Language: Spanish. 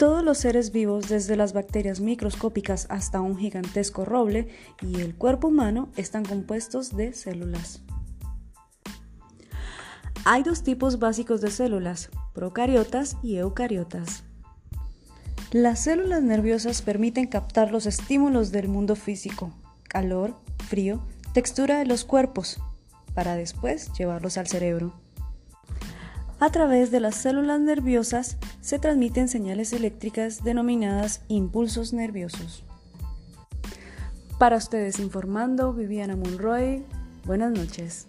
Todos los seres vivos, desde las bacterias microscópicas hasta un gigantesco roble y el cuerpo humano, están compuestos de células. Hay dos tipos básicos de células, procariotas y eucariotas. Las células nerviosas permiten captar los estímulos del mundo físico, calor, frío, textura de los cuerpos, para después llevarlos al cerebro. A través de las células nerviosas se transmiten señales eléctricas denominadas impulsos nerviosos. Para ustedes informando, Viviana Monroy, buenas noches.